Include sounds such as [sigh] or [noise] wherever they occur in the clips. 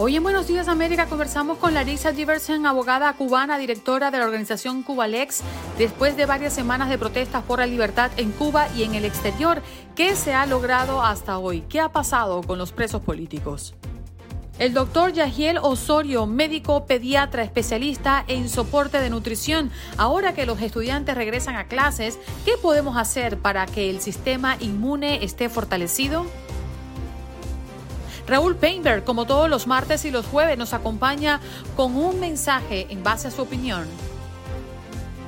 Hoy en Buenos Días América conversamos con Larissa Diversen, abogada cubana, directora de la organización Cubalex, después de varias semanas de protestas por la libertad en Cuba y en el exterior. ¿Qué se ha logrado hasta hoy? ¿Qué ha pasado con los presos políticos? El doctor Yagiel Osorio, médico pediatra especialista en soporte de nutrición. Ahora que los estudiantes regresan a clases, ¿qué podemos hacer para que el sistema inmune esté fortalecido? Raúl Painberg, como todos los martes y los jueves, nos acompaña con un mensaje en base a su opinión.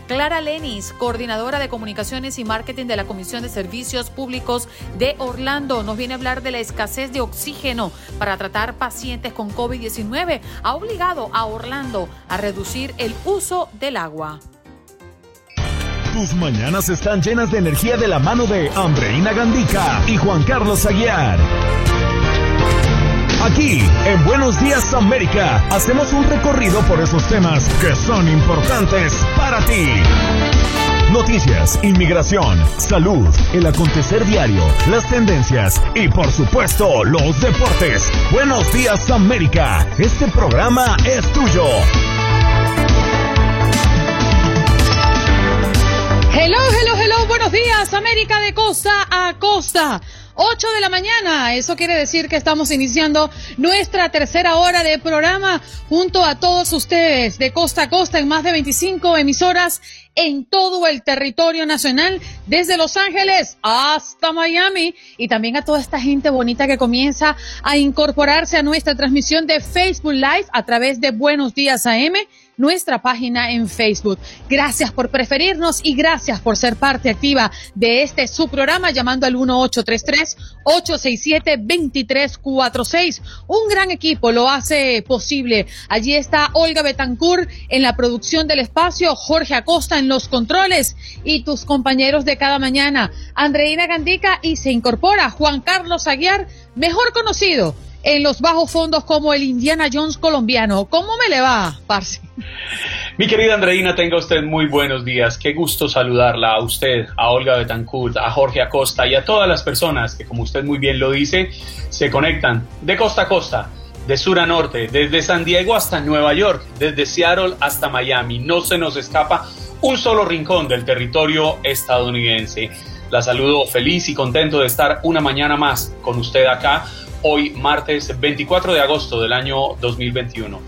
Clara Lenis, coordinadora de comunicaciones y marketing de la Comisión de Servicios Públicos de Orlando, nos viene a hablar de la escasez de oxígeno para tratar pacientes con COVID-19. Ha obligado a Orlando a reducir el uso del agua. Tus mañanas están llenas de energía de la mano de Andreina Gandica y Juan Carlos Aguiar. Aquí, en Buenos Días América, hacemos un recorrido por esos temas que son importantes para ti. Noticias, inmigración, salud, el acontecer diario, las tendencias y por supuesto los deportes. Buenos días América, este programa es tuyo. Hello, hello, hello, buenos días América de costa a costa. 8 de la mañana. Eso quiere decir que estamos iniciando nuestra tercera hora de programa junto a todos ustedes de costa a costa en más de 25 emisoras en todo el territorio nacional, desde Los Ángeles hasta Miami y también a toda esta gente bonita que comienza a incorporarse a nuestra transmisión de Facebook Live a través de Buenos Días AM nuestra página en Facebook. Gracias por preferirnos y gracias por ser parte activa de este su programa llamando al 1833-867-2346. Un gran equipo lo hace posible. Allí está Olga Betancourt en la producción del espacio, Jorge Acosta en los controles y tus compañeros de cada mañana, Andreina Gandica y se incorpora Juan Carlos Aguiar, mejor conocido en los bajos fondos como el Indiana Jones colombiano. ¿Cómo me le va, Parce? Mi querida Andreina, tenga usted muy buenos días. Qué gusto saludarla a usted, a Olga Betancourt, a Jorge Acosta y a todas las personas que, como usted muy bien lo dice, se conectan de costa a costa, de sur a norte, desde San Diego hasta Nueva York, desde Seattle hasta Miami. No se nos escapa un solo rincón del territorio estadounidense. La saludo feliz y contento de estar una mañana más con usted acá hoy martes 24 de agosto del año 2021.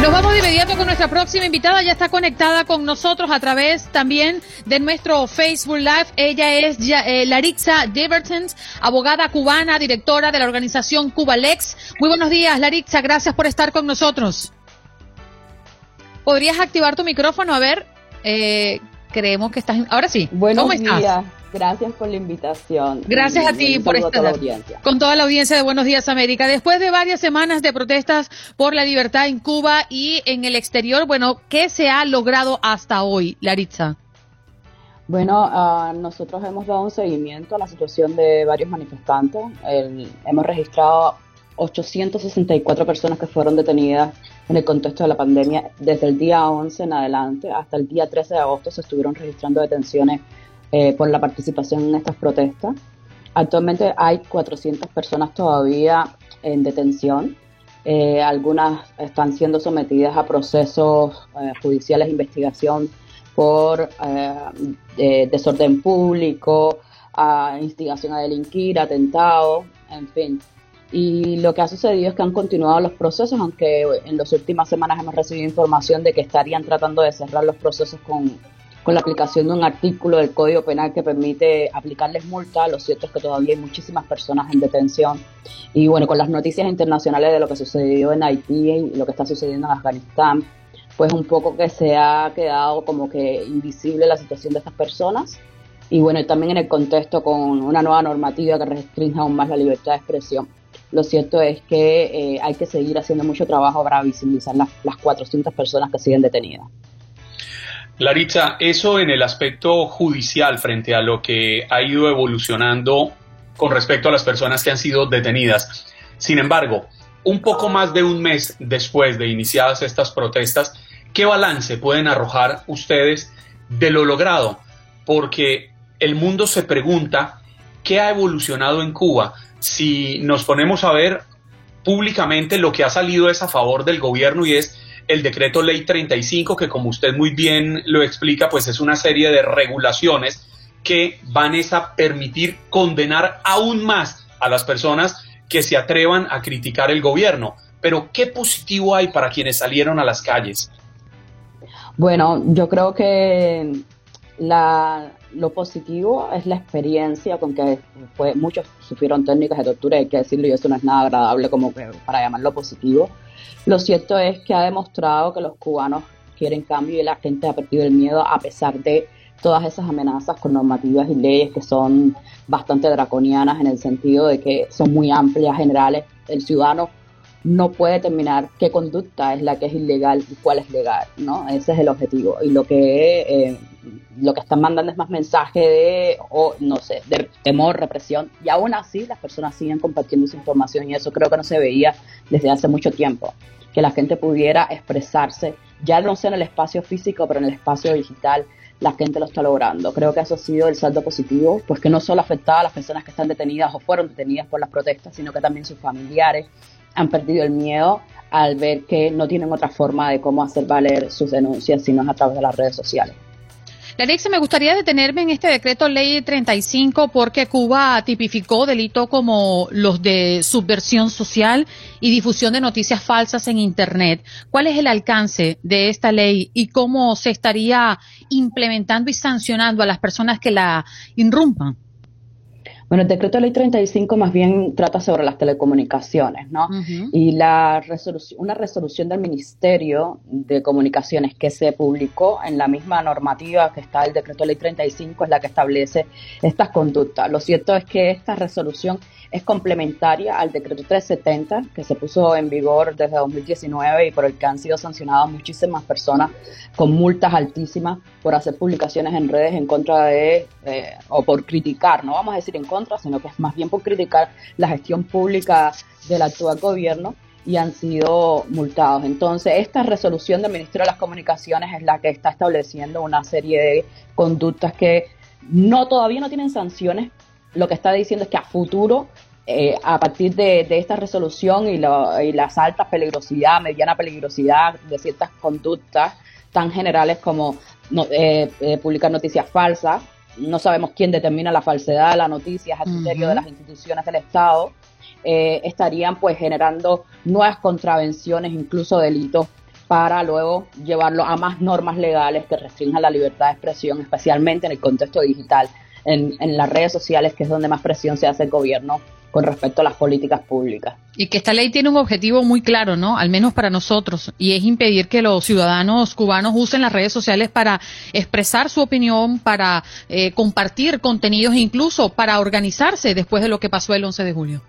Nos vamos de inmediato con nuestra próxima invitada. Ya está conectada con nosotros a través también de nuestro Facebook Live. Ella es eh, Larixa Divertens, abogada cubana, directora de la organización Cubalex. Muy buenos días, Larixa. Gracias por estar con nosotros. ¿Podrías activar tu micrófono? A ver, eh, creemos que estás. Ahora sí. Buenos ¿Cómo estás? días. Gracias por la invitación. Gracias a ti por estar con toda la audiencia de Buenos Días América. Después de varias semanas de protestas por la libertad en Cuba y en el exterior, bueno, ¿qué se ha logrado hasta hoy, Laritza? Bueno, uh, nosotros hemos dado un seguimiento a la situación de varios manifestantes. hemos registrado 864 personas que fueron detenidas en el contexto de la pandemia desde el día 11 en adelante hasta el día 13 de agosto se estuvieron registrando detenciones eh, por la participación en estas protestas. Actualmente hay 400 personas todavía en detención. Eh, algunas están siendo sometidas a procesos eh, judiciales investigación por desorden público, instigación a delinquir, atentado, en fin. Y lo que ha sucedido es que han continuado los procesos, aunque en las últimas semanas hemos recibido información de que estarían tratando de cerrar los procesos con con la aplicación de un artículo del Código Penal que permite aplicarles multa. Lo cierto es que todavía hay muchísimas personas en detención. Y bueno, con las noticias internacionales de lo que sucedió en Haití y lo que está sucediendo en Afganistán, pues un poco que se ha quedado como que invisible la situación de estas personas. Y bueno, también en el contexto con una nueva normativa que restringe aún más la libertad de expresión. Lo cierto es que eh, hay que seguir haciendo mucho trabajo para visibilizar las, las 400 personas que siguen detenidas. Laritza, eso en el aspecto judicial frente a lo que ha ido evolucionando con respecto a las personas que han sido detenidas. Sin embargo, un poco más de un mes después de iniciadas estas protestas, ¿qué balance pueden arrojar ustedes de lo logrado? Porque el mundo se pregunta qué ha evolucionado en Cuba. Si nos ponemos a ver públicamente lo que ha salido es a favor del gobierno y es el decreto ley 35, que como usted muy bien lo explica, pues es una serie de regulaciones que van a permitir condenar aún más a las personas que se atrevan a criticar el gobierno. Pero, ¿qué positivo hay para quienes salieron a las calles? Bueno, yo creo que lo positivo es la experiencia con que fue, muchos sufrieron técnicas de tortura, hay que decirlo, y eso no es nada agradable como para llamarlo positivo. Lo cierto es que ha demostrado que los cubanos quieren cambio y la gente ha perdido el miedo a pesar de todas esas amenazas con normativas y leyes que son bastante draconianas en el sentido de que son muy amplias, generales. El ciudadano no puede determinar qué conducta es la que es ilegal y cuál es legal, ¿no? Ese es el objetivo. Y lo que eh, lo que están mandando es más mensaje de, o no sé, de temor, represión. Y aún así las personas siguen compartiendo esa información y eso creo que no se veía desde hace mucho tiempo. Que la gente pudiera expresarse, ya no sea en el espacio físico, pero en el espacio digital, la gente lo está logrando. Creo que eso ha sido el saldo positivo, pues que no solo afectaba a las personas que están detenidas o fueron detenidas por las protestas, sino que también sus familiares han perdido el miedo al ver que no tienen otra forma de cómo hacer valer sus denuncias, sino a través de las redes sociales. Larix, me gustaría detenerme en este decreto ley 35 porque Cuba tipificó delito como los de subversión social y difusión de noticias falsas en Internet. ¿Cuál es el alcance de esta ley y cómo se estaría implementando y sancionando a las personas que la irrumpan? Bueno, el decreto de ley 35 más bien trata sobre las telecomunicaciones, ¿no? Y la resolución, una resolución del Ministerio de Comunicaciones que se publicó en la misma normativa que está el decreto de ley 35 es la que establece estas conductas. Lo cierto es que esta resolución es complementaria al decreto 370 que se puso en vigor desde 2019 y por el que han sido sancionadas muchísimas personas con multas altísimas por hacer publicaciones en redes en contra de, eh, o por criticar, no vamos a decir en contra, sino que es más bien por criticar la gestión pública del actual gobierno y han sido multados. Entonces, esta resolución del Ministerio de las Comunicaciones es la que está estableciendo una serie de conductas que no todavía no tienen sanciones, lo que está diciendo es que a futuro, eh, a partir de, esta resolución y, las altas peligrosidad, mediana peligrosidad de ciertas conductas tan generales como eh, eh, publicar noticias falsas, no sabemos quién determina la falsedad de la noticia, a criterio de las instituciones del Estado, estarían pues generando nuevas contravenciones, incluso delitos para luego llevarlo a más normas legales que restrinjan la libertad de expresión, especialmente en el contexto digital en, las redes sociales, que es donde más presión se hace el gobierno con respecto a las políticas públicas. Y que esta ley tiene un objetivo muy claro, ¿no? Al menos para nosotros, y es impedir que los ciudadanos cubanos usen las redes sociales para expresar su opinión, para eh, compartir contenidos e incluso para organizarse después de lo que pasó el 11 de julio.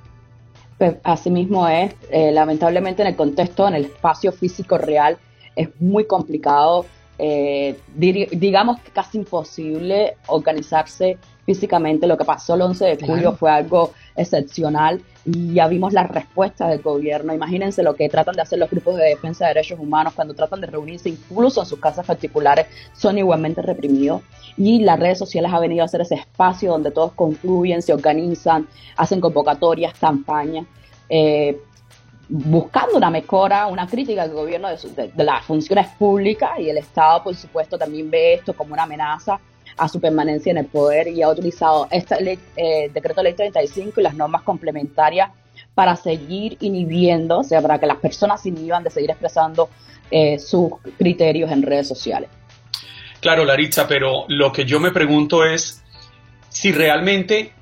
Pues, asimismo es, eh, lamentablemente en el contexto, en el espacio físico real, es muy complicado eh, digamos que casi imposible organizarse físicamente. Lo que pasó el 11 de julio fue algo excepcional y ya vimos la respuesta del gobierno. Imagínense lo que tratan de hacer los grupos de defensa de derechos humanos cuando tratan de reunirse, incluso en sus casas particulares, son igualmente reprimidos. Y las redes sociales han venido a ser ese espacio donde todos concluyen, se organizan, hacen convocatorias, campañas. Eh, buscando una mejora, una crítica al gobierno de, las funciones públicas y el Estado, por supuesto, también ve esto como una amenaza a su permanencia en el poder y ha utilizado este ley, eh, decreto ley 35 y las normas complementarias para seguir inhibiendo, o sea, para que las personas se inhiban de seguir expresando eh, sus criterios en redes sociales. Claro, Laritza, pero lo que yo me pregunto es si realmente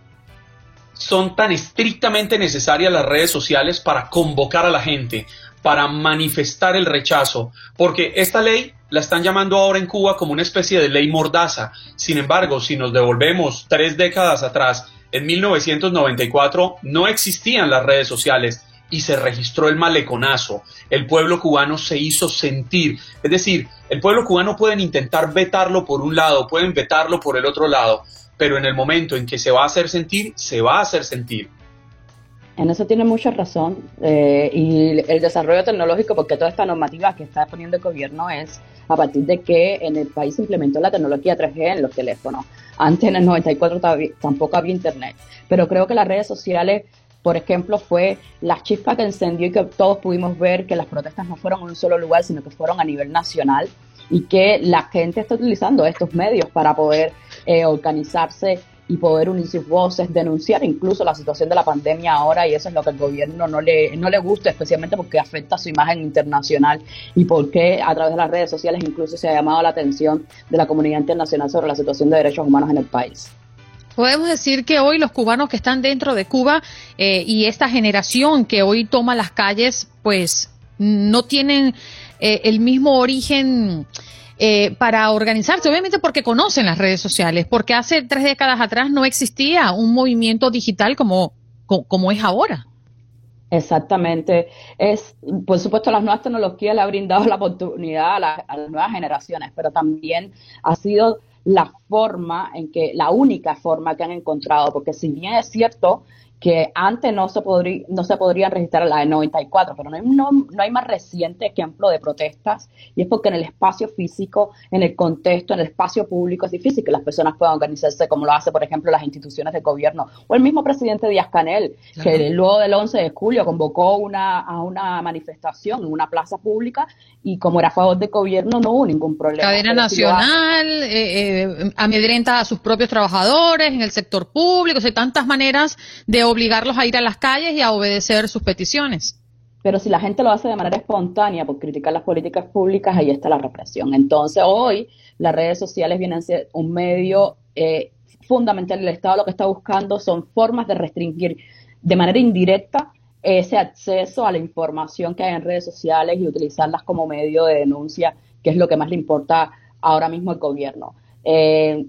son tan estrictamente necesarias las redes sociales para convocar a la gente, para manifestar el rechazo, porque esta ley la están llamando ahora en Cuba como una especie de ley mordaza. Sin embargo, si nos devolvemos tres décadas atrás, en 1994 no existían las redes sociales y se registró el maleconazo. El pueblo cubano se hizo sentir. Es decir, el pueblo cubano pueden intentar vetarlo por un lado, pueden vetarlo por el otro lado, pero en el momento en que se va a hacer sentir, se va a hacer sentir. En eso tiene mucha razón. Eh, y el desarrollo tecnológico, porque toda esta normativa que está poniendo el gobierno es a partir de que en el país se implementó la tecnología 3G en los teléfonos. Antes, en el 94, tampoco había internet. Pero creo que las redes sociales, por ejemplo, fue la chispa que encendió y que todos pudimos ver que las protestas no fueron en un solo lugar, sino que fueron a nivel nacional y que la gente está utilizando estos medios para poder eh, organizarse y poder unir sus voces, denunciar incluso la situación de la pandemia ahora y eso es lo que el gobierno no le, no le gusta, especialmente porque afecta su imagen internacional y porque a través de las redes sociales incluso se ha llamado la atención de la comunidad internacional sobre la situación de derechos humanos en el país. Podemos decir que hoy los cubanos que están dentro de Cuba eh, y esta generación que hoy toma las calles, pues no tienen eh, el mismo origen eh, para organizarse, obviamente porque conocen las redes sociales, porque hace tres décadas atrás no existía un movimiento digital como, como, es ahora. Exactamente. Es, por supuesto, las nuevas tecnologías le han brindado la oportunidad a, a, las nuevas generaciones, pero también ha sido la forma en que, la única forma que han encontrado, porque si bien es cierto que antes no se, no se podrían registrar la de 94, pero no hay, no, hay más reciente ejemplo de protestas y es porque en el espacio físico, en el contexto, en el espacio público es difícil que las personas puedan organizarse como lo hace, por ejemplo, las instituciones de gobierno o el mismo presidente Díaz Canel, que luego del 11 de julio convocó una, a una manifestación en una plaza pública y como era a favor de gobierno no hubo ningún problema. Cadena nacional, eh, eh, amedrenta a sus propios trabajadores en el sector público, hay tantas maneras de obligarlos a ir a las calles y a obedecer sus peticiones. Pero si la gente lo hace de manera espontánea por criticar las políticas públicas, ahí está la represión. Entonces hoy las redes sociales vienen a ser un medio eh, fundamental. El Estado lo que está buscando son formas de restringir de manera indirecta ese acceso a la información que hay en redes sociales y utilizarlas como medio de denuncia, que es lo que más le importa ahora mismo al gobierno. Eh,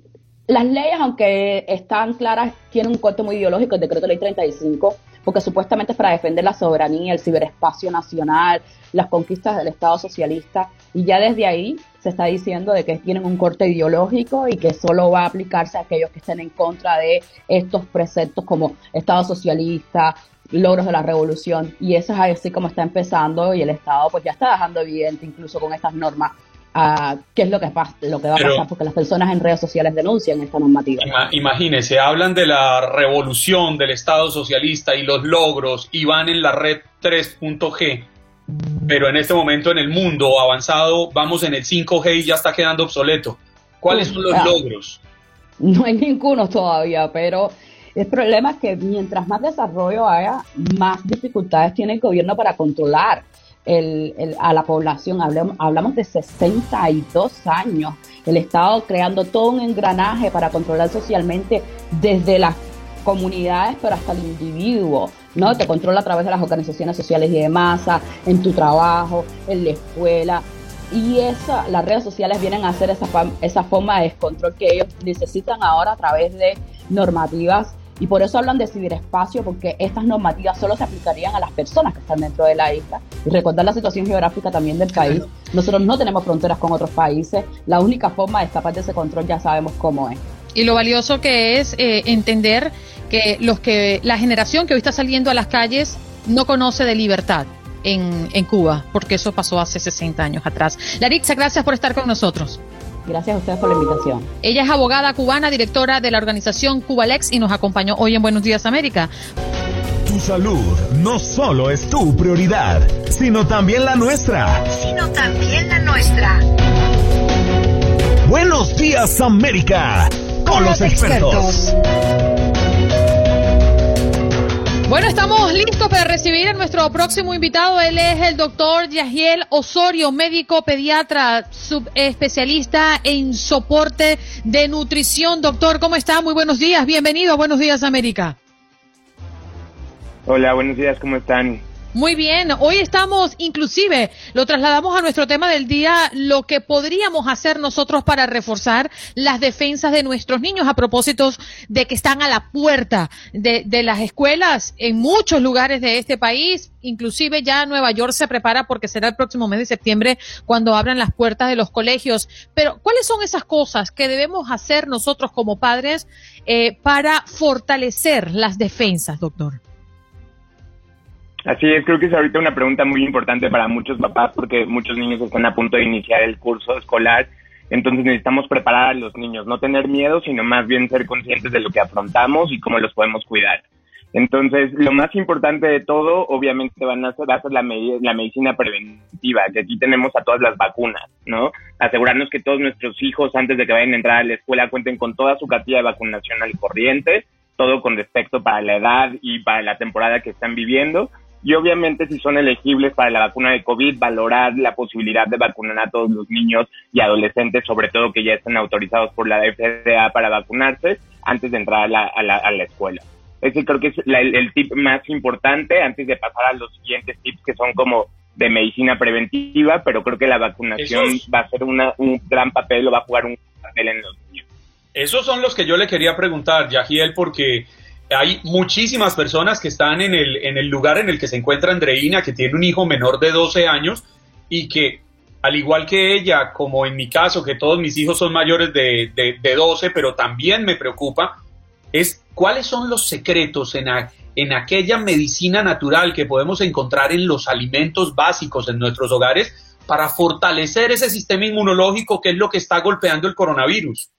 las leyes, aunque están claras, tienen un corte muy ideológico, el decreto ley 35, porque supuestamente es para defender la soberanía, el ciberespacio nacional, las conquistas del Estado socialista, y ya desde ahí se está diciendo de que tienen un corte ideológico y que solo va a aplicarse a aquellos que estén en contra de estos preceptos como Estado socialista, logros de la revolución, y eso es así como está empezando y el Estado pues ya está dejando evidente incluso con estas normas a qué es lo que, lo que va a pasar, porque las personas en redes sociales denuncian esta normativa. Imagínense, hablan de la revolución del Estado socialista y los logros y van en la red 3.g, pero en este momento en el mundo avanzado vamos en el 5G y ya está quedando obsoleto. ¿Cuáles son los ah. logros? No hay ninguno todavía, pero el problema es que mientras más desarrollo haya, más dificultades tiene el gobierno para controlar el, a la población. Hablamos, hablamos de 62 años. El Estado creando todo un engranaje para controlar socialmente desde las comunidades, pero hasta el individuo, ¿no? Te controla a través de las organizaciones sociales y de masa, en tu trabajo, en la escuela. Y esa, las redes sociales vienen a hacer esa, esa forma de descontrol que ellos necesitan ahora a través de normativas y por eso hablan de ciberespacio, porque estas normativas solo se aplicarían a las personas que están dentro de la isla. Y recordar la situación geográfica también del país. Nosotros no tenemos fronteras con otros países. La única forma de escapar de ese control ya sabemos cómo es. Y lo valioso que es eh, entender que los que la generación que hoy está saliendo a las calles no conoce de libertad en, en Cuba, porque eso pasó hace 60 años atrás. Larixa, gracias por estar con nosotros. Gracias a ustedes por la invitación. Ella es abogada cubana, directora de la organización Cubalex y nos acompañó hoy en Buenos Días América. Tu salud no solo es tu prioridad, sino también la nuestra. Sino también la nuestra. Buenos Días América, con, los, expertos. Bueno, estamos listos para recibir a nuestro próximo invitado. Él es el doctor Yagiel Osorio, médico pediatra, subespecialista en soporte de nutrición. Doctor, ¿cómo está? Muy buenos días. Bienvenido. Buenos días, América. Hola, buenos días. ¿Cómo están? Muy bien, hoy estamos, inclusive, lo trasladamos a nuestro tema del día, lo que podríamos hacer nosotros para reforzar las defensas de nuestros niños a propósito de que están a la puerta de, de las escuelas en muchos lugares de este país, inclusive ya Nueva York se prepara porque será el próximo mes de septiembre cuando abran las puertas de los colegios. Pero, ¿cuáles son esas cosas que debemos hacer nosotros como padres eh, para fortalecer las defensas, doctor? Así es, creo que es ahorita una pregunta muy importante para muchos papás porque muchos niños están a punto de iniciar el curso escolar, entonces necesitamos preparar a los niños, no tener miedo, sino más bien ser conscientes de lo que afrontamos y cómo los podemos cuidar. Entonces, lo más importante de todo, obviamente, van a ser, va a ser la, la medicina preventiva, que aquí tenemos a todas las vacunas, ¿no? Asegurarnos que todos nuestros hijos, antes de que vayan a entrar a la escuela, cuenten con toda su cartilla de vacunación al corriente, todo con respecto para la edad y para la temporada que están viviendo y obviamente si son elegibles para la vacuna de COVID, valorar la posibilidad de vacunar a todos los niños y adolescentes, sobre todo que ya estén autorizados por la FDA para vacunarse antes de entrar a la, a la, a la escuela. Ese creo que es el, tip más importante antes de pasar a los siguientes tips que son como de medicina preventiva, pero creo que la vacunación va a ser una, un gran papel o va a jugar un papel en los niños. Esos son los que yo le quería preguntar, Yajiel, porque hay muchísimas personas que están en el, en el lugar en el que se encuentra Andreina, que tiene un hijo menor de 12 años y que, al igual que ella, como en mi caso, que todos mis hijos son mayores de, de, 12, pero también me preocupa, es cuáles son los secretos en, en aquella medicina natural que podemos encontrar en los alimentos básicos en nuestros hogares para fortalecer ese sistema inmunológico que es lo que está golpeando el coronavirus.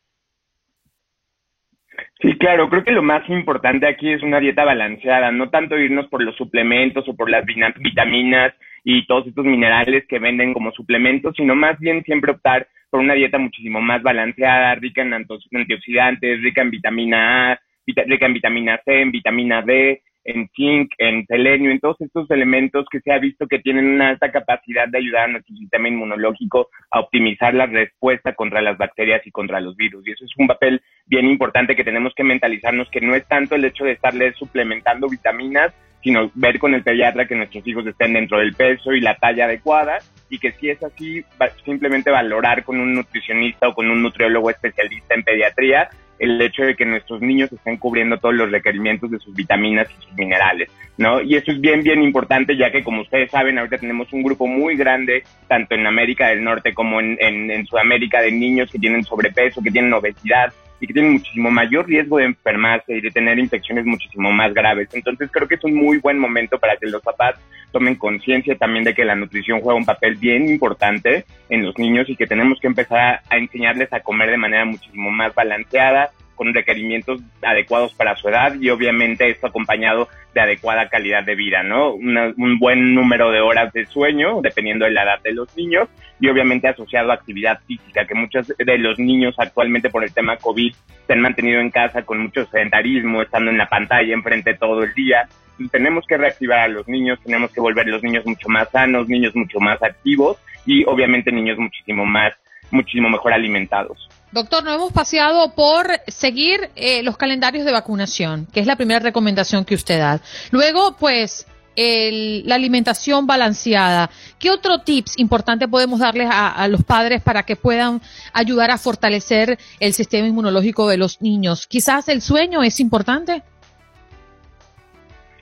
Sí, claro, creo que lo más importante aquí es una dieta balanceada, no tanto irnos por los suplementos o por las vitaminas y todos estos minerales que venden como suplementos, sino más bien siempre optar por una dieta muchísimo más balanceada, rica en antioxidantes, rica en vitamina A, rica en vitamina C, en vitamina D, en zinc, en selenio, en todos estos elementos que se ha visto que tienen una alta capacidad de ayudar a nuestro sistema inmunológico a optimizar la respuesta contra las bacterias y contra los virus. Y eso es un papel bien importante que tenemos que mentalizarnos que no es tanto el hecho de estarles suplementando vitaminas, sino ver con el pediatra que nuestros hijos estén dentro del peso y la talla adecuada y que si es así, simplemente valorar con un nutricionista o con un nutriólogo especialista en pediatría el hecho de que nuestros niños estén cubriendo todos los requerimientos de sus vitaminas y sus minerales, ¿no? Y eso es bien, bien importante, ya que como ustedes saben, ahorita tenemos un grupo muy grande, tanto en América del Norte como en, en Sudamérica, de niños que tienen sobrepeso, que tienen obesidad, y que tienen muchísimo mayor riesgo de enfermarse y de tener infecciones muchísimo más graves. Entonces creo que es un muy buen momento para que los papás tomen conciencia también de que la nutrición juega un papel bien importante en los niños y que tenemos que empezar a enseñarles a comer de manera muchísimo más balanceada, con requerimientos adecuados para su edad y obviamente esto acompañado de adecuada calidad de vida, ¿no? un buen número de horas de sueño, dependiendo de la edad de los niños, y obviamente asociado a actividad física, que muchos de los niños actualmente por el tema COVID se han mantenido en casa con mucho sedentarismo, estando en la pantalla enfrente todo el día. tenemos que reactivar a los niños, tenemos que volver los niños mucho más sanos, niños mucho más activos y obviamente niños muchísimo más, muchísimo mejor alimentados. Doctor, nos hemos paseado por seguir eh, los calendarios de vacunación, que es la primera recomendación que usted da. Luego, pues, la alimentación balanceada. ¿Qué otro tips importante podemos darles a, los padres para que puedan ayudar a fortalecer el sistema inmunológico de los niños? Quizás el sueño es importante.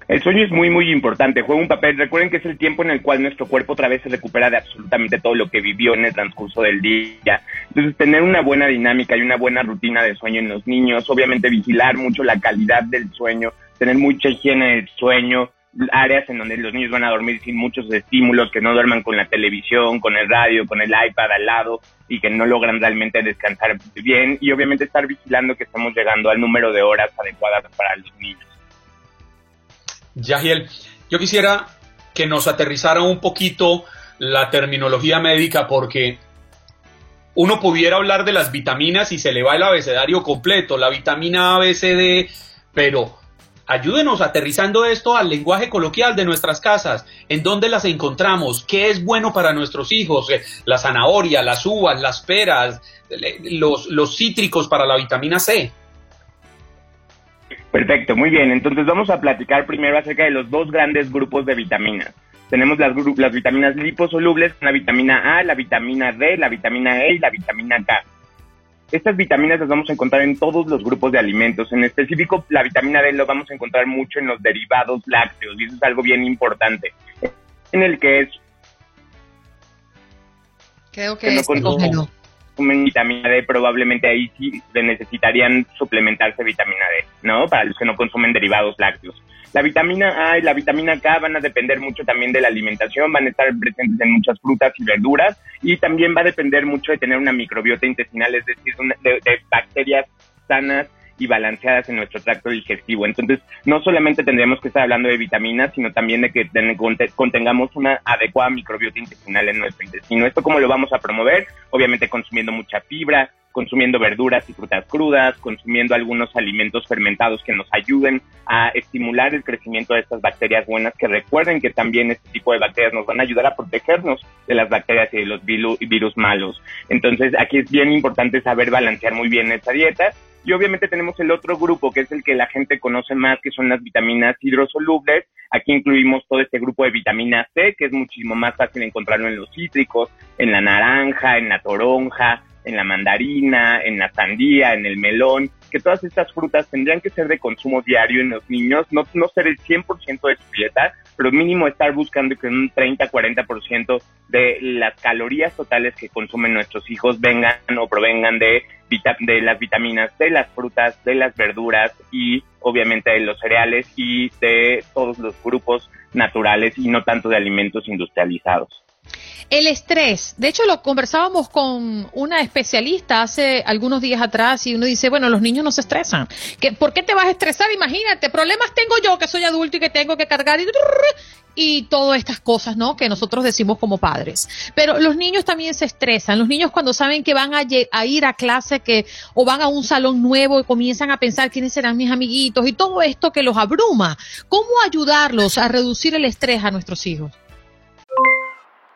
El sueño es muy, muy importante, juega un papel. Recuerden que es el tiempo en el cual nuestro cuerpo otra vez se recupera de absolutamente todo lo que vivió en el transcurso del día. Entonces, tener una buena dinámica y una buena rutina de sueño en los niños, obviamente vigilar mucho la calidad del sueño, tener mucha higiene del sueño, áreas en donde los niños van a dormir sin muchos estímulos, que no duerman con la televisión, con el radio, con el iPad al lado y que no logran realmente descansar bien y obviamente estar vigilando que estamos llegando al número de horas adecuadas para los niños. Yagiel, yo quisiera que nos aterrizara un poquito la terminología médica porque uno pudiera hablar de las vitaminas y se le va el abecedario completo, la vitamina A, B, C, D, pero ayúdenos aterrizando esto al lenguaje coloquial de nuestras casas, en dónde las encontramos, qué es bueno para nuestros hijos, eh, la zanahoria, las uvas, las peras, los, los cítricos para la vitamina C. Perfecto, muy bien. Entonces vamos a platicar primero acerca de los dos grandes grupos de vitaminas. Tenemos las, las vitaminas liposolubles, la vitamina A, la vitamina D, la vitamina E y la vitamina K. Estas vitaminas las vamos a encontrar en todos los grupos de alimentos. En específico, la vitamina D lo vamos a encontrar mucho en los derivados lácteos y eso es algo bien importante. En el que es... Creo que, que no consumen vitamina D, probablemente ahí sí necesitarían suplementarse vitamina D, ¿no? Para los que no consumen derivados lácteos. La vitamina A y la vitamina K van a depender mucho también de la alimentación, van a estar presentes en muchas frutas y verduras y también va a depender mucho de tener una microbiota intestinal, es decir, de bacterias sanas y balanceadas en nuestro tracto digestivo. Entonces, no solamente tendremos que estar hablando de vitaminas, sino también de que contengamos una adecuada microbiota intestinal en nuestro intestino. ¿Esto cómo lo vamos a promover? Obviamente consumiendo mucha fibra, consumiendo verduras y frutas crudas, consumiendo algunos alimentos fermentados que nos ayuden a estimular el crecimiento de estas bacterias buenas, que recuerden que también este tipo de bacterias nos van a ayudar a protegernos de las bacterias y de los virus malos. Entonces, aquí es bien importante saber balancear muy bien esta dieta y obviamente tenemos el otro grupo, que es el que la gente conoce más, que son las vitaminas hidrosolubles. Aquí incluimos todo este grupo de vitamina C, que es muchísimo más fácil encontrarlo en los cítricos, en la naranja, en la toronja, en la mandarina, en la sandía, en el melón, que todas estas frutas tendrían que ser de consumo diario en los niños, no, no ser el 100% de su dieta, pero mínimo estar buscando que un 30-40% de las calorías totales que consumen nuestros hijos vengan o provengan de, de las vitaminas, de las frutas, de las verduras y obviamente de los cereales y de todos los grupos naturales y no tanto de alimentos industrializados. El estrés, de hecho lo conversábamos con una especialista hace algunos días atrás y uno dice, bueno, los niños no se estresan. ¿Qué, ¿Por qué te vas a estresar? Imagínate, problemas tengo yo que soy adulto y que tengo que cargar y, y todas estas cosas, ¿no? Que nosotros decimos como padres. Pero los niños también se estresan. Los niños cuando saben que van a, a ir a clase que, o van a un salón nuevo y comienzan a pensar quiénes serán mis amiguitos y todo esto que los abruma. ¿Cómo ayudarlos a reducir el estrés a nuestros hijos?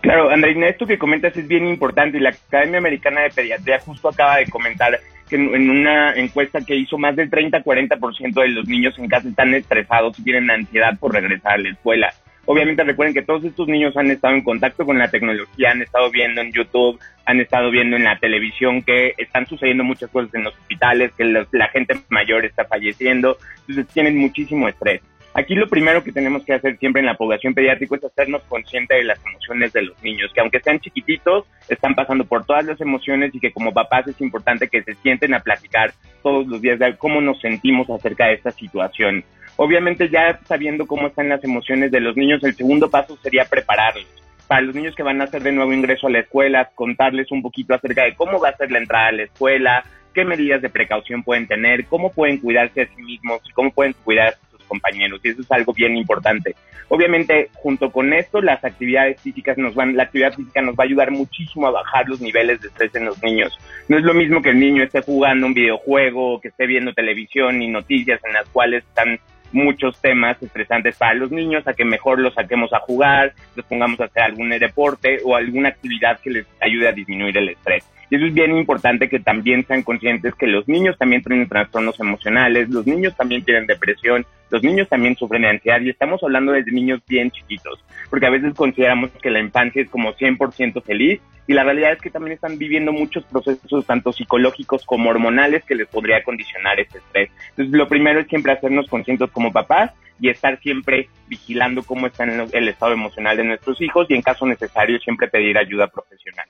Claro, Andreina, esto que comentas es bien importante y la Academia Americana de Pediatría justo acaba de comentar que en una encuesta que hizo más del 30-40% de los niños en casa están estresados y tienen ansiedad por regresar a la escuela. Obviamente recuerden que todos estos niños han estado en contacto con la tecnología, han estado viendo en YouTube, han estado viendo en la televisión que están sucediendo muchas cosas en los hospitales, que la gente mayor está falleciendo, entonces tienen muchísimo estrés. Aquí lo primero que tenemos que hacer siempre en la población pediátrica es hacernos consciente de las emociones de los niños, que aunque sean chiquititos, están pasando por todas las emociones y que como papás es importante que se sienten a platicar todos los días de cómo nos sentimos acerca de esta situación. Obviamente ya sabiendo cómo están las emociones de los niños, el segundo paso sería prepararlos. Para los niños que van a hacer de nuevo ingreso a la escuela, contarles un poquito acerca de cómo va a ser la entrada a la escuela, qué medidas de precaución pueden tener, cómo pueden cuidarse a sí mismos cómo pueden cuidar compañeros y eso es algo bien importante. Obviamente, junto con esto, las actividades físicas nos van, la actividad física nos va a ayudar muchísimo a bajar los niveles de estrés en los niños. No es lo mismo que el niño esté jugando un videojuego, que esté viendo televisión y noticias en las cuales están muchos temas estresantes para los niños, a que mejor los saquemos a jugar, los pongamos a hacer algún deporte o alguna actividad que les ayude a disminuir el estrés. Y eso es bien importante que también sean conscientes que los niños también tienen trastornos emocionales, los niños también tienen depresión, los niños también sufren de ansiedad y estamos hablando de niños bien chiquitos, porque a veces consideramos que la infancia es como 100% feliz y la realidad es que también están viviendo muchos procesos tanto psicológicos como hormonales que les podría condicionar ese estrés. Entonces lo primero es siempre hacernos conscientes como papás y estar siempre vigilando cómo está el estado emocional de nuestros hijos y en caso necesario siempre pedir ayuda profesional.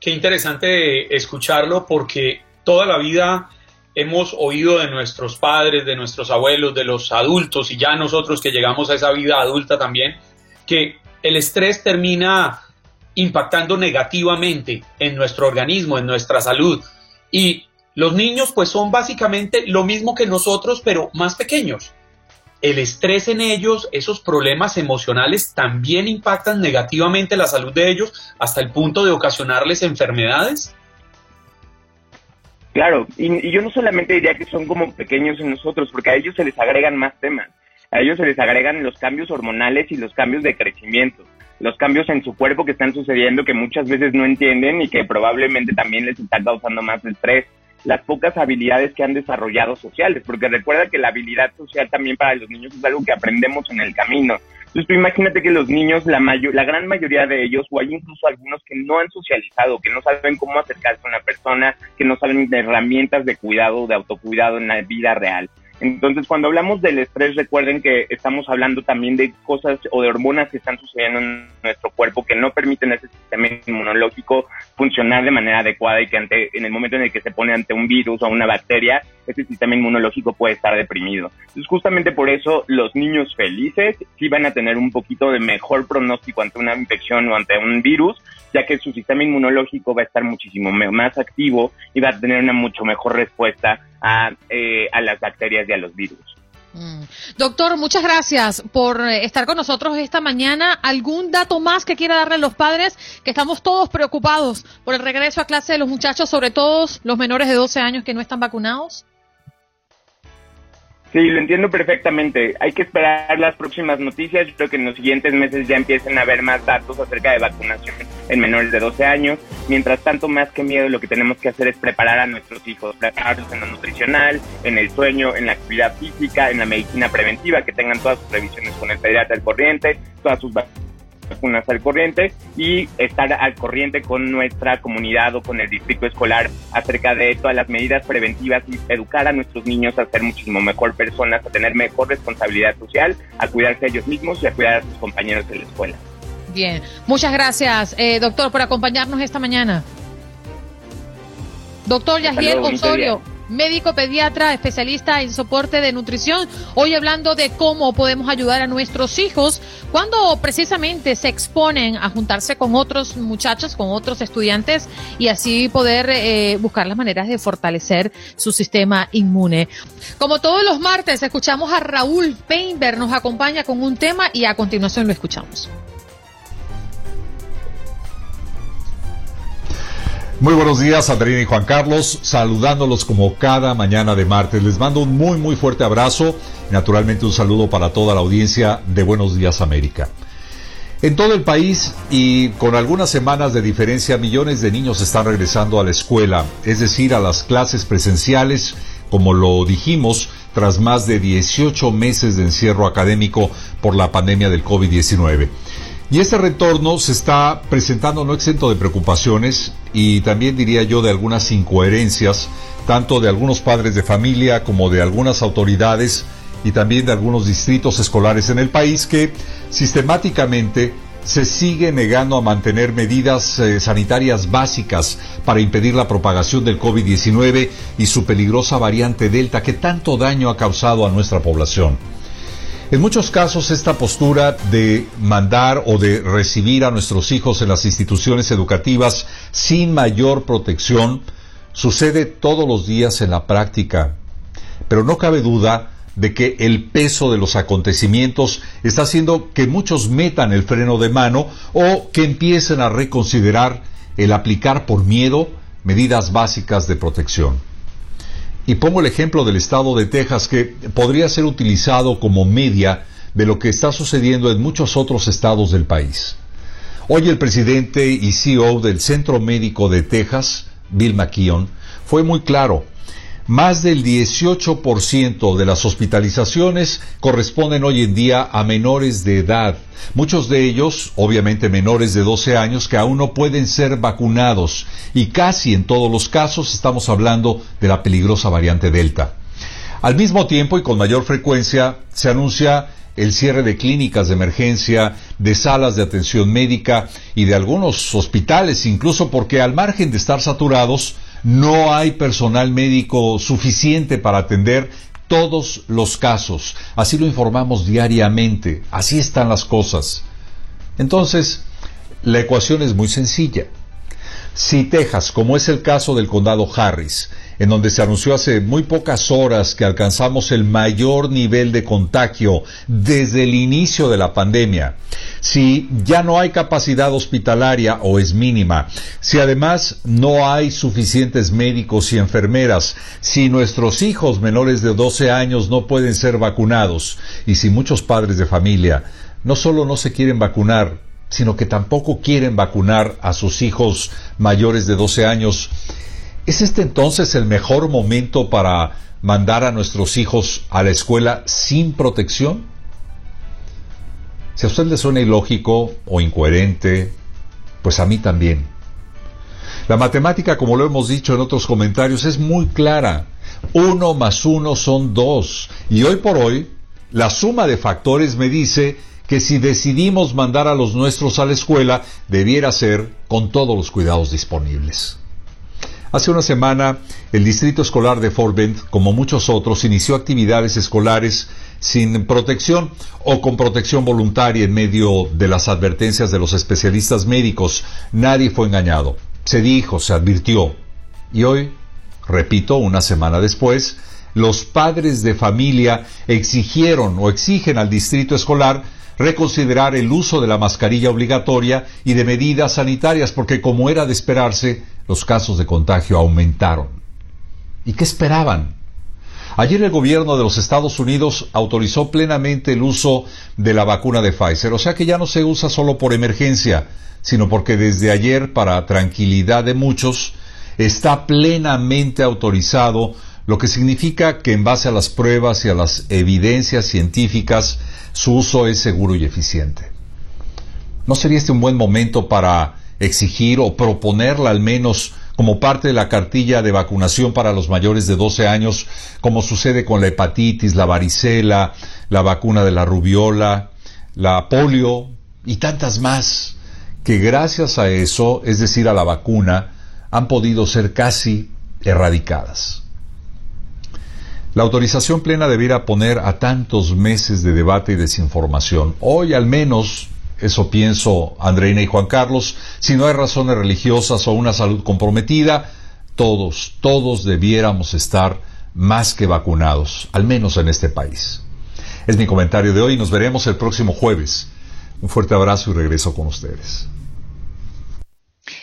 Qué interesante escucharlo porque toda la vida hemos oído de nuestros padres, de nuestros abuelos, de los adultos y ya nosotros que llegamos a esa vida adulta también, que el estrés termina impactando negativamente en nuestro organismo, en nuestra salud. Y los niños pues son básicamente lo mismo que nosotros, pero más pequeños. El estrés en ellos, esos problemas emocionales también impactan negativamente la salud de ellos hasta el punto de ocasionarles enfermedades. Claro, y, yo no solamente diría que son como pequeños en nosotros, porque a ellos se les agregan más temas. A ellos se les agregan los cambios hormonales y los cambios de crecimiento los cambios en su cuerpo que están sucediendo que muchas veces no entienden y que probablemente también les están causando más estrés las pocas habilidades que han desarrollado sociales, porque recuerda que la habilidad social también para los niños es algo que aprendemos en el camino. Entonces imagínate que los niños, la, mayor, la gran mayoría de ellos, o hay incluso algunos que no han socializado, que no saben cómo acercarse a una persona, que no saben de herramientas de cuidado, de autocuidado en la vida real. Entonces, cuando hablamos del estrés, recuerden que estamos hablando también de cosas o de hormonas que están sucediendo en nuestro cuerpo que no permiten a ese sistema inmunológico funcionar de manera adecuada y que ante, en el momento en el que se pone ante un virus o una bacteria, ese sistema inmunológico puede estar deprimido. Entonces, justamente por eso los niños felices sí van a tener un poquito de mejor pronóstico ante una infección o ante un virus, ya que su sistema inmunológico va a estar muchísimo más activo y va a tener una mucho mejor respuesta a, eh, a las bacterias y a los virus. Mm. Doctor, muchas gracias por eh, estar con nosotros esta mañana. ¿Algún dato más que quiera darle a los padres? Que estamos todos preocupados por el regreso a clase de los muchachos, sobre todo los menores de 12 años que no están vacunados. Sí, lo entiendo perfectamente. Hay que esperar las próximas noticias. Yo creo que en los siguientes meses ya empiecen a haber más datos acerca de vacunación en menores de 12 años. Mientras tanto, más que miedo, lo que tenemos que hacer es preparar a nuestros hijos, prepararlos en lo nutricional, en el sueño, en la actividad física, en la medicina preventiva, que tengan todas sus revisiones con el pediatra del corriente, todas sus vacunas vacunas al corriente y estar al corriente con nuestra comunidad o con el distrito escolar acerca de todas las medidas preventivas y educar a nuestros niños a ser muchísimo mejor personas, a tener mejor responsabilidad social, a cuidarse a ellos mismos y a cuidar a sus compañeros de la escuela. Bien, muchas gracias, eh, doctor, por acompañarnos esta mañana. Doctor Yagiel Osorio médico pediatra, especialista en soporte de nutrición. Hoy hablando de cómo podemos ayudar a nuestros hijos cuando precisamente se exponen a juntarse con otros muchachos, con otros estudiantes y así poder eh, buscar las maneras de fortalecer su sistema inmune. Como todos los martes, escuchamos a Raúl Peinberg, nos acompaña con un tema y a continuación lo escuchamos. Muy buenos días, Andreina y Juan Carlos, saludándolos como cada mañana de martes. Les mando un muy, muy fuerte abrazo. Naturalmente un saludo para toda la audiencia de Buenos Días América. En todo el país y con algunas semanas de diferencia, millones de niños están regresando a la escuela, es decir, a las clases presenciales, como lo dijimos, tras más de 18 meses de encierro académico por la pandemia del COVID-19. Y este retorno se está presentando no exento de preocupaciones y también diría yo de algunas incoherencias, tanto de algunos padres de familia como de algunas autoridades y también de algunos distritos escolares en el país que sistemáticamente se sigue negando a mantener medidas eh, sanitarias básicas para impedir la propagación del COVID-19 y su peligrosa variante Delta que tanto daño ha causado a nuestra población. En muchos casos esta postura de mandar o de recibir a nuestros hijos en las instituciones educativas sin mayor protección sucede todos los días en la práctica. Pero no cabe duda de que el peso de los acontecimientos está haciendo que muchos metan el freno de mano o que empiecen a reconsiderar el aplicar por miedo medidas básicas de protección. Y pongo el ejemplo del estado de Texas que podría ser utilizado como media de lo que está sucediendo en muchos otros estados del país. Hoy el presidente y CEO del Centro Médico de Texas, Bill McKeon, fue muy claro más del 18% de las hospitalizaciones corresponden hoy en día a menores de edad. Muchos de ellos, obviamente menores de 12 años, que aún no pueden ser vacunados. Y casi en todos los casos estamos hablando de la peligrosa variante Delta. Al mismo tiempo y con mayor frecuencia se anuncia el cierre de clínicas de emergencia, de salas de atención médica y de algunos hospitales, incluso porque al margen de estar saturados, No hay personal médico suficiente para atender todos los casos. Así lo informamos diariamente. Así están las cosas. Entonces, la ecuación es muy sencilla. Si Texas, como es el caso del condado Harris, en donde se anunció hace muy pocas horas que alcanzamos el mayor nivel de contagio desde el inicio de la pandemia, si ya no hay capacidad hospitalaria o es mínima, si además no hay suficientes médicos y enfermeras, si nuestros hijos menores de 12 años no pueden ser vacunados y si muchos padres de familia no solo no se quieren vacunar, sino que tampoco quieren vacunar a sus hijos mayores de 12 años, ¿es este entonces el mejor momento para mandar a nuestros hijos a la escuela sin protección? Si a usted le suena ilógico o incoherente, pues a mí también. La matemática, como lo hemos dicho en otros comentarios, es muy clara. Uno más uno son dos. Y hoy por hoy, la suma de factores me dice que si decidimos mandar a los nuestros a la escuela, debiera ser con todos los cuidados disponibles. Hace una semana, el Distrito Escolar de Fort Bend, como muchos otros, inició actividades escolares sin protección o con protección voluntaria en medio de las advertencias de los especialistas médicos. Nadie fue engañado. Se dijo, se advirtió. Y hoy, repito, una semana después, los padres de familia exigieron o exigen al distrito escolar reconsiderar el uso de la mascarilla obligatoria y de medidas sanitarias, porque como era de esperarse, los casos de contagio aumentaron. ¿Y qué esperaban? Ayer el gobierno de los Estados Unidos autorizó plenamente el uso de la vacuna de Pfizer, o sea que ya no se usa solo por emergencia, sino porque desde ayer, para tranquilidad de muchos, está plenamente autorizado, lo que significa que en base a las pruebas y a las evidencias científicas, su uso es seguro y eficiente. ¿No sería este un buen momento para exigir o proponerla al menos como parte de la cartilla de vacunación para los mayores de 12 años, como sucede con la hepatitis, la varicela, la vacuna de la rubiola, la polio y tantas más, que gracias a eso, es decir, a la vacuna, han podido ser casi erradicadas. La autorización plena debiera poner a tantos meses de debate y desinformación. Hoy al menos, eso pienso Andreina y Juan Carlos, si no hay razones religiosas o una salud comprometida, todos, todos debiéramos estar más que vacunados, al menos en este país. Es mi comentario de hoy nos veremos el próximo jueves. Un fuerte abrazo y regreso con ustedes.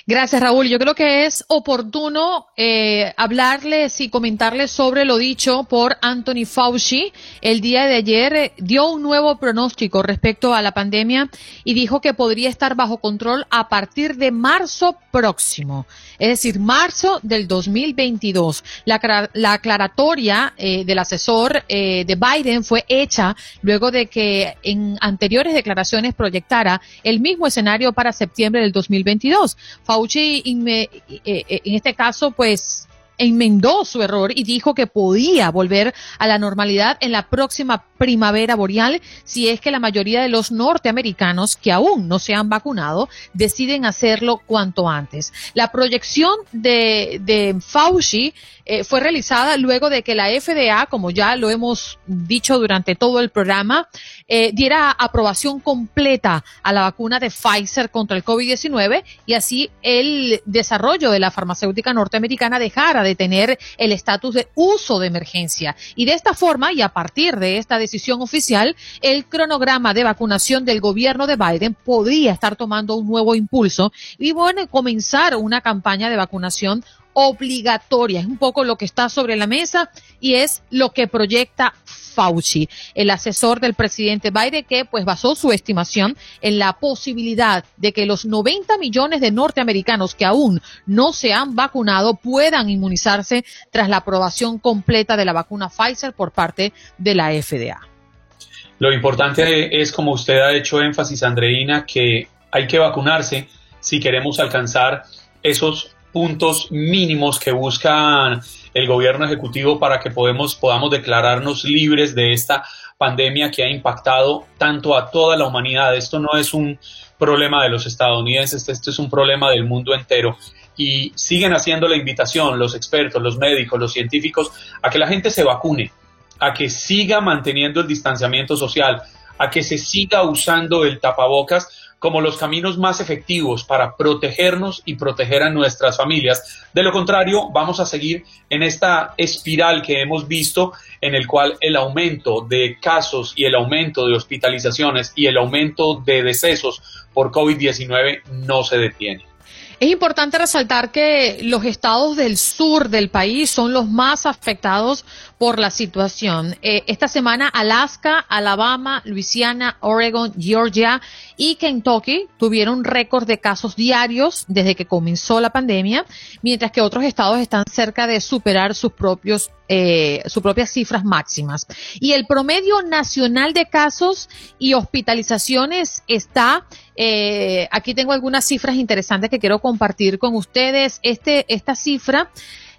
Gracias, Raúl. Yo creo que es oportuno eh, hablarles y comentarles sobre lo dicho por Anthony Fauci. El día de ayer eh, dio un nuevo pronóstico respecto a la pandemia y dijo que podría estar bajo control a partir de marzo próximo, es decir, marzo del 2022. La, la aclaratoria eh, del asesor de Biden fue hecha luego de que en anteriores declaraciones proyectara el mismo escenario para septiembre del 2022. Fauci eh, eh, en este caso pues enmendó su error y dijo que podía volver a la normalidad en la próxima primavera boreal si es que la mayoría de los norteamericanos que aún no se han vacunado deciden hacerlo cuanto antes. La proyección de, de Fauci eh, fue realizada luego de que la FDA, como ya lo hemos dicho durante todo el programa, eh, diera aprobación completa a la vacuna de Pfizer contra el COVID-19 y así el desarrollo de la farmacéutica norteamericana dejara de tener el estatus de uso de emergencia. Y de esta forma, y a partir de esta decisión oficial, el cronograma de vacunación del gobierno de Biden podría estar tomando un nuevo impulso y bueno, comenzar una campaña de vacunación obligatoria. Es un poco lo que está sobre la mesa y es lo que proyecta Fauci, el asesor del presidente Biden, que pues basó su estimación en la posibilidad de que los 90 millones de norteamericanos que aún no se han vacunado puedan inmunizarse tras la aprobación completa de la vacuna Pfizer por parte de la FDA. Lo importante es, como usted ha hecho énfasis, Andreina, que hay que vacunarse si queremos alcanzar esos puntos mínimos que buscan el gobierno ejecutivo para que podemos, podamos declararnos libres de esta pandemia que ha impactado tanto a toda la humanidad. Esto no es un problema de los estadounidenses, esto es un problema del mundo entero. Y siguen haciendo la invitación los expertos, los médicos, los científicos, a que la gente se vacune, a que siga manteniendo el distanciamiento social, a que se siga usando el tapabocas como los caminos más efectivos para protegernos y proteger a nuestras familias. De lo contrario, vamos a seguir en esta espiral que hemos visto en el cual el aumento de casos y el aumento de hospitalizaciones y el aumento de decesos por COVID-19 no se detiene. Es importante resaltar que los estados del sur del país son los más afectados por la situación. Eh, esta semana Alaska, Alabama, Luisiana, Oregon, Georgia y Kentucky tuvieron récord de casos diarios desde que comenzó la pandemia, mientras que otros estados están cerca de superar sus propios eh, sus propias cifras máximas. Y el promedio nacional de casos y hospitalizaciones está, eh, aquí tengo algunas cifras interesantes que quiero compartir con ustedes. Este, esta cifra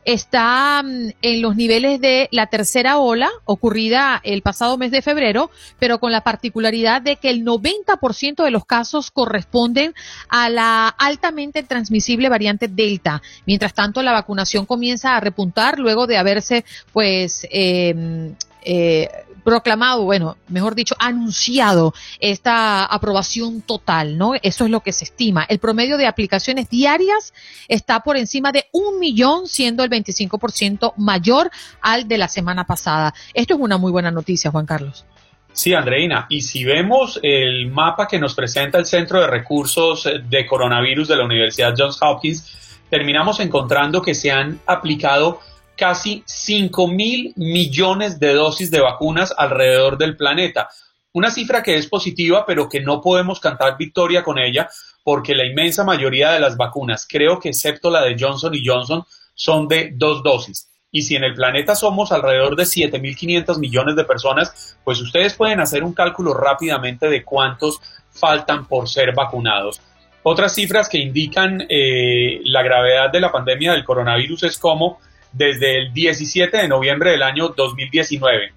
está mm, en los niveles de la tercera ola ocurrida el pasado mes de febrero, pero con la particularidad de que el 90% de los casos corresponden a la altamente transmisible variante Delta. Mientras tanto, la vacunación comienza a repuntar luego de haberse, pues, eh, eh, proclamado, bueno, mejor dicho, anunciado esta aprobación total, ¿no? Eso es lo que se estima. El promedio de aplicaciones diarias está por encima de un millón, siendo el 25% mayor al de la semana pasada. Esto es una muy buena noticia, Juan Carlos. Sí, Andreina, y si vemos el mapa que nos presenta el Centro de Recursos de Coronavirus de la Universidad Johns Hopkins, terminamos encontrando que se han aplicado casi 5 mil millones de dosis de vacunas alrededor del planeta. Una cifra que es positiva, pero que no podemos cantar victoria con ella, porque la inmensa mayoría de las vacunas, creo que excepto la de Johnson y Johnson, son de dos dosis. Y si en el planeta somos alrededor de 7.500 millones de personas, pues ustedes pueden hacer un cálculo rápidamente de cuántos faltan por ser vacunados. Otras cifras que indican eh, la gravedad de la pandemia del coronavirus es como desde el 17 de noviembre del año 2019,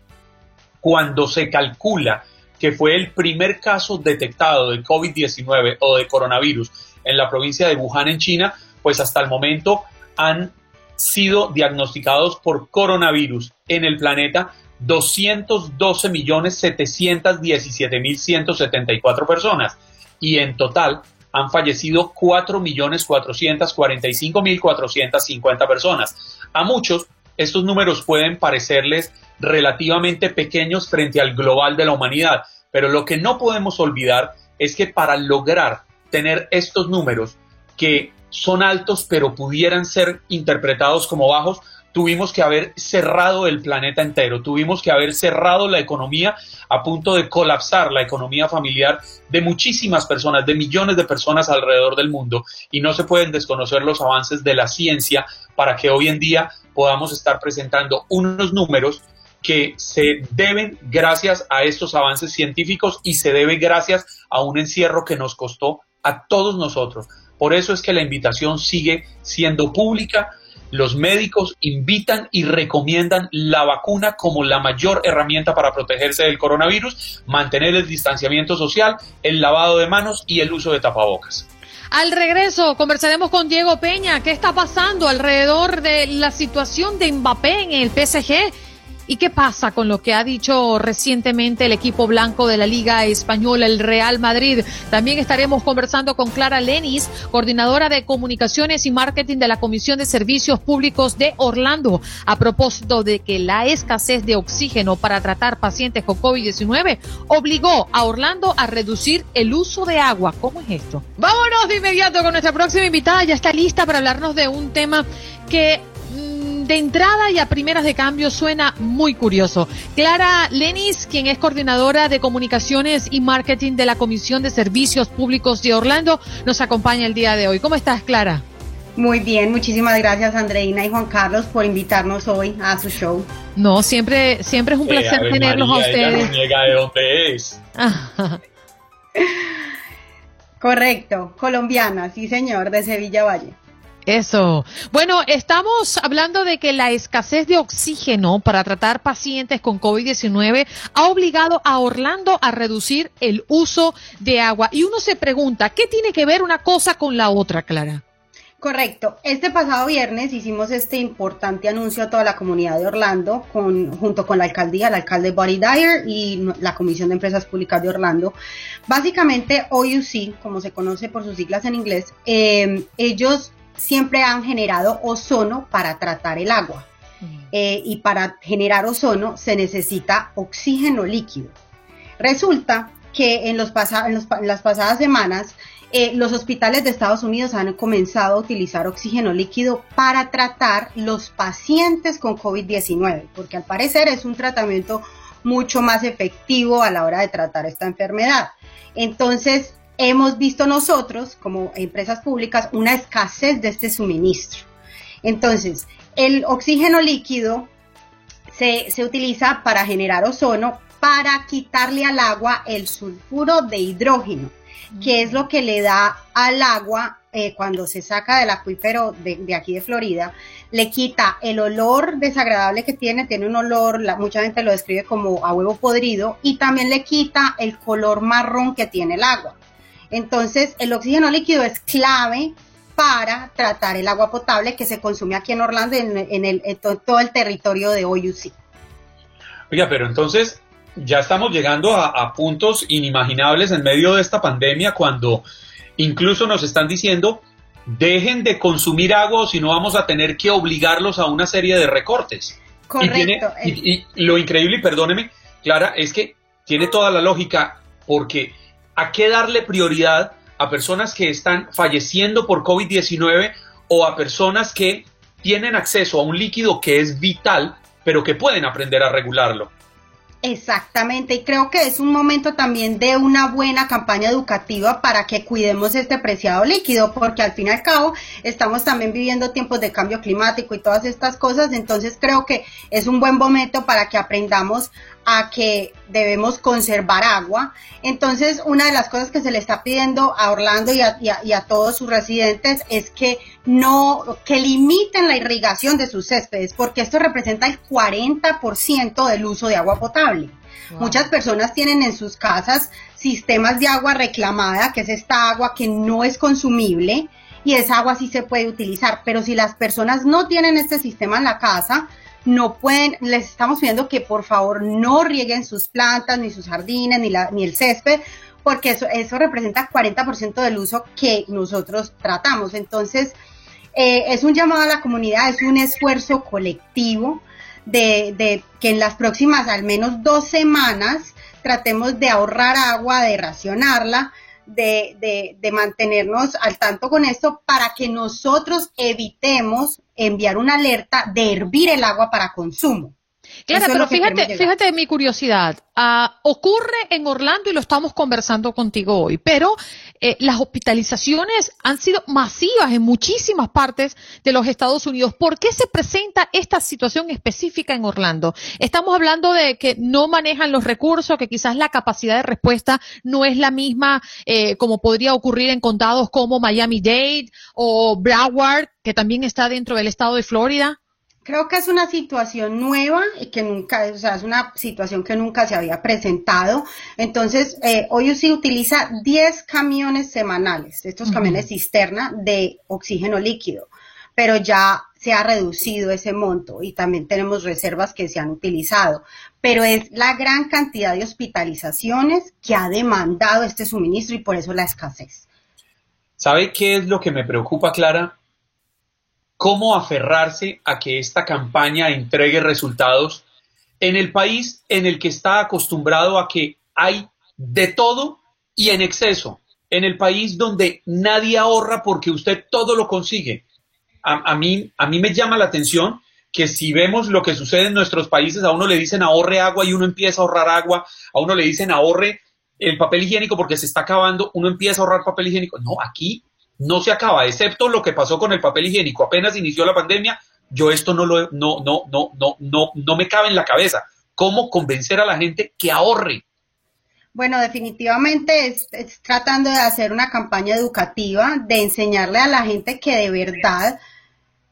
cuando se calcula que fue el primer caso detectado de COVID-19 o de coronavirus en la provincia de Wuhan, en China, pues hasta el momento han sido diagnosticados por coronavirus en el planeta 212.717.174 personas y en total han fallecido 4.445.450 personas. A muchos, estos números pueden parecerles relativamente pequeños frente al global de la humanidad, pero lo que no podemos olvidar es que para lograr tener estos números que son altos pero pudieran ser interpretados como bajos, tuvimos que haber cerrado el planeta entero, tuvimos que haber cerrado la economía a punto de colapsar la economía familiar de muchísimas personas, de millones de personas alrededor del mundo y no se pueden desconocer los avances de la ciencia para que hoy en día podamos estar presentando unos números que se deben gracias a estos avances científicos y se debe gracias a un encierro que nos costó a todos nosotros. Por eso es que la invitación sigue siendo pública, los médicos invitan y recomiendan la vacuna como la mayor herramienta para protegerse del coronavirus, mantener el distanciamiento social, el lavado de manos y el uso de tapabocas. Al regreso conversaremos con Diego Peña. ¿Qué está pasando alrededor de la situación de Mbappé en el PSG? ¿Y qué pasa con lo que ha dicho recientemente el equipo blanco de la Liga Española, el Real Madrid? También estaremos conversando con Clara Lenis, coordinadora de comunicaciones y marketing de la Comisión de Servicios Públicos de Orlando, a propósito de que la escasez de oxígeno para tratar pacientes con COVID-19 obligó a Orlando a reducir el uso de agua. ¿Cómo es esto? Vámonos de inmediato con nuestra próxima invitada. Ya está lista para hablarnos de un tema que de entrada y a primeras de cambio suena muy curioso. Clara Lenis, quien es coordinadora de comunicaciones y marketing de la Comisión de Servicios Públicos de Orlando, nos acompaña el día de hoy. ¿Cómo estás, Clara? Muy bien, muchísimas gracias Andreina y Juan Carlos por invitarnos hoy a su show. No, siempre, siempre es un eh, placer tenerlos a ustedes. de dónde es. [laughs] Correcto, colombiana, sí señor, de Sevilla Valle. Eso. Bueno, estamos hablando de que la escasez de oxígeno para tratar pacientes con COVID-19 ha obligado a Orlando a reducir el uso de agua. Y uno se pregunta, ¿qué tiene que ver una cosa con la otra, Clara? Correcto. Este pasado viernes hicimos este importante anuncio a toda la comunidad de Orlando, con, junto con la alcaldía, el alcalde Buddy Dyer y la Comisión de Empresas Públicas de Orlando. Básicamente, OUC, como se conoce por sus siglas en inglés, eh, ellos siempre han generado ozono para tratar el agua. Eh, y para generar ozono se necesita oxígeno líquido. Resulta que en, los en las pasadas semanas eh, los hospitales de Estados Unidos han comenzado a utilizar oxígeno líquido para tratar los pacientes con COVID-19, porque al parecer es un tratamiento mucho más efectivo a la hora de tratar esta enfermedad. Entonces, hemos visto nosotros, como empresas públicas, una escasez de este suministro. Entonces, el oxígeno líquido se, se utiliza para generar ozono, para quitarle al agua el sulfuro de hidrógeno que es lo que le da al agua eh, cuando se saca del acuífero de, aquí de Florida, le quita el olor desagradable que tiene, tiene un olor, mucha gente lo describe como a huevo podrido, y también le quita el color marrón que tiene el agua. Entonces, el oxígeno líquido es clave para tratar el agua potable que se consume aquí en Orlando, en, en, el, en todo el territorio de OUC. Oiga, pero entonces, ya estamos llegando a, puntos inimaginables en medio de esta pandemia cuando incluso nos están diciendo dejen de consumir agua o si no vamos a tener que obligarlos a una serie de recortes. Correcto. Y, lo increíble, y perdóneme, Clara, es que tiene toda la lógica porque ¿a qué darle prioridad a personas que están falleciendo por COVID-19 o a personas que tienen acceso a un líquido que es vital, pero que pueden aprender a regularlo? Exactamente, y creo que es un momento también de una buena campaña educativa para que cuidemos este preciado líquido, porque al fin y al cabo estamos también viviendo tiempos de cambio climático y todas estas cosas, entonces creo que es un buen momento para que aprendamos a que debemos conservar agua. Entonces, una de las cosas que se le está pidiendo a Orlando y a, todos sus residentes es que no, que limiten la irrigación de sus céspedes, porque esto representa el 40% del uso de agua potable. Muchas personas tienen en sus casas sistemas de agua reclamada, que es esta agua que no es consumible, y esa agua sí se puede utilizar, pero si las personas no tienen este sistema en la casa, no pueden, les estamos pidiendo que por favor no rieguen sus plantas, ni sus jardines, ni, la, ni el césped, porque eso, eso representa 40% del uso que nosotros tratamos. Entonces, eh, es un llamado a la comunidad, es un esfuerzo colectivo de, de que en las próximas al menos dos semanas tratemos de ahorrar agua, de racionarla, de, de, mantenernos al tanto con esto para que nosotros evitemos enviar una alerta de hervir el agua para consumo. Claro, pero fíjate, fíjate mi curiosidad. Ah, ocurre en Orlando y lo estamos conversando contigo hoy, pero eh, las hospitalizaciones han sido masivas en muchísimas partes de los Estados Unidos. ¿Por qué se presenta esta situación específica en Orlando? Estamos hablando de que no manejan los recursos, que quizás la capacidad de respuesta no es la misma eh, como podría ocurrir en condados como Miami-Dade o Broward, que también está dentro del estado de Florida. Creo que es una situación nueva y que nunca, o sea, es una situación que nunca se había presentado. Entonces, eh, hoy se utiliza 10 camiones semanales, estos camiones cisterna de oxígeno líquido, pero ya se ha reducido ese monto y también tenemos reservas que se han utilizado. Pero es la gran cantidad de hospitalizaciones que ha demandado este suministro y por eso la escasez. ¿Sabe qué es lo que me preocupa, Clara? Cómo aferrarse a que esta campaña entregue resultados en el país en el que está acostumbrado a que hay de todo y en exceso, en el país donde nadie ahorra porque usted todo lo consigue. A, mí, a mí me llama la atención que si vemos lo que sucede en nuestros países, a uno le dicen ahorre agua y uno empieza a ahorrar agua, a uno le dicen ahorre el papel higiénico porque se está acabando, uno empieza a ahorrar papel higiénico. No, aquí no se acaba, excepto lo que pasó con el papel higiénico. Apenas inició la pandemia, yo esto no lo no no no no no no me cabe en la cabeza. ¿Cómo convencer a la gente que ahorre? Bueno, definitivamente es, tratando de hacer una campaña educativa, de enseñarle a la gente que de verdad,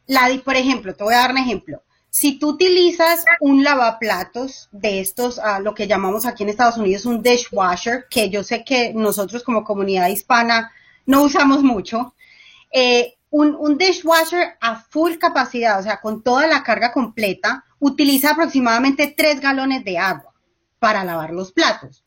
la, por ejemplo, te voy a dar un ejemplo. Si tú utilizas un lavaplatos de estos, a lo que llamamos aquí en Estados Unidos un dishwasher, que yo sé que nosotros como comunidad hispana no usamos mucho, eh, un, un, dishwasher a full capacidad, o sea, con toda la carga completa, utiliza aproximadamente 3 galones de agua para lavar los platos.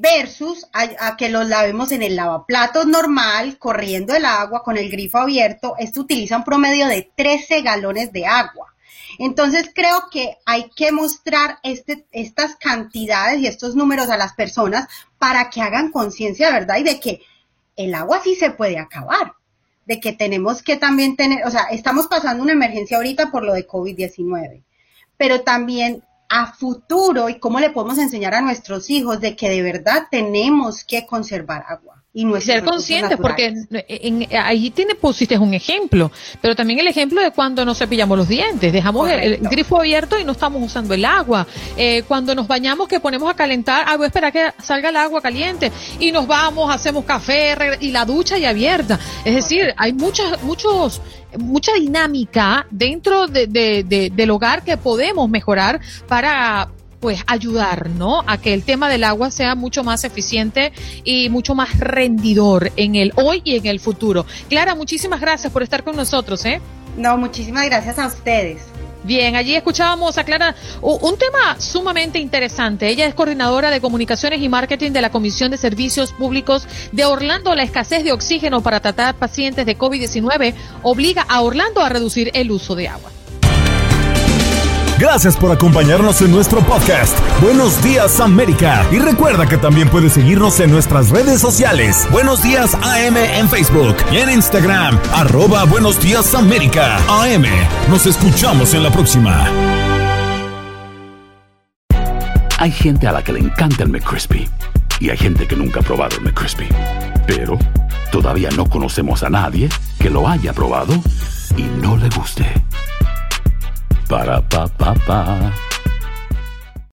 Versus a, que los lavemos en el lavaplatos normal, corriendo el agua con el grifo abierto, esto utiliza un promedio de 13 galones de agua. Entonces creo que hay que mostrar este, estas cantidades y estos números a las personas para que hagan conciencia, ¿verdad? Y de que el agua sí se puede acabar. De que tenemos que también tener, o sea, estamos pasando una emergencia ahorita por lo de COVID-19, pero también a futuro y cómo le podemos enseñar a nuestros hijos de que de verdad tenemos que conservar agua y ser conscientes porque ahí tiene pusiste un ejemplo pero también el ejemplo de cuando nos cepillamos los dientes dejamos el, grifo abierto y no estamos usando el agua. Eh, cuando nos bañamos que ponemos a calentar ah voy a esperar que salga el agua caliente y nos vamos hacemos café y la ducha y abierta. Es decir hay muchas muchos mucha dinámica dentro de, del hogar que podemos mejorar para pues ayudar, ¿no? A que el tema del agua sea mucho más eficiente y mucho más rendidor en el hoy y en el futuro. Clara, muchísimas gracias por estar con nosotros, ¿eh? No, muchísimas gracias a ustedes. Bien, allí escuchábamos a Clara un tema sumamente interesante. Ella es coordinadora de comunicaciones y marketing de la Comisión de Servicios Públicos de Orlando. La escasez de oxígeno para tratar pacientes de COVID-19 obliga a Orlando a reducir el uso de agua. Gracias por acompañarnos en nuestro podcast. Buenos días América. Y recuerda que también puedes seguirnos en nuestras redes sociales. Buenos días AM en Facebook y en Instagram. Arroba Buenos días América. AM. Nos escuchamos en la próxima. Hay gente a la que le encanta el McCrispy. Y hay gente que nunca ha probado el McCrispy. Pero todavía no conocemos a nadie que lo haya probado y no le guste. Ba-da-ba-ba-ba